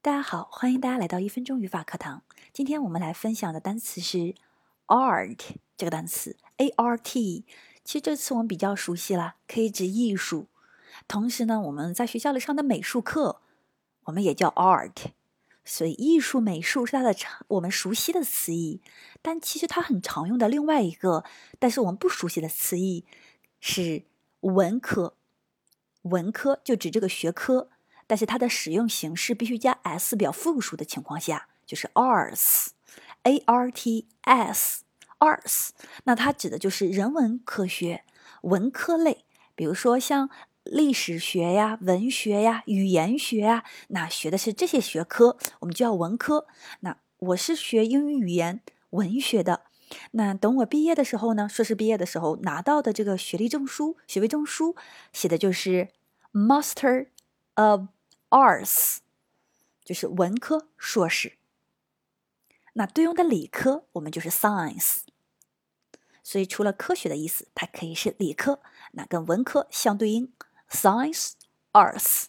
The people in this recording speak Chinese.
大家好，欢迎大家来到一分钟语法课堂。今天我们来分享的单词是 art 这个单词，a r t。其实这个词我们比较熟悉了，可以指艺术。同时呢，我们在学校里上的美术课，我们也叫 art。所以艺术、美术是它的常我们熟悉的词义。但其实它很常用的另外一个，但是我们不熟悉的词义是文科。文科就指这个学科。但是它的使用形式必须加 s 表复数的情况下，就是 arts，a r t s，arts。那它指的就是人文科学、文科类，比如说像历史学呀、文学呀、语言学呀，那学的是这些学科，我们就叫文科。那我是学英语语言文学的，那等我毕业的时候呢，硕士毕业的时候拿到的这个学历证书、学位证书，写的就是 Master of。Arts 就是文科硕士，那对应的理科我们就是 Science，所以除了科学的意思，它可以是理科，那跟文科相对应，Science Arts。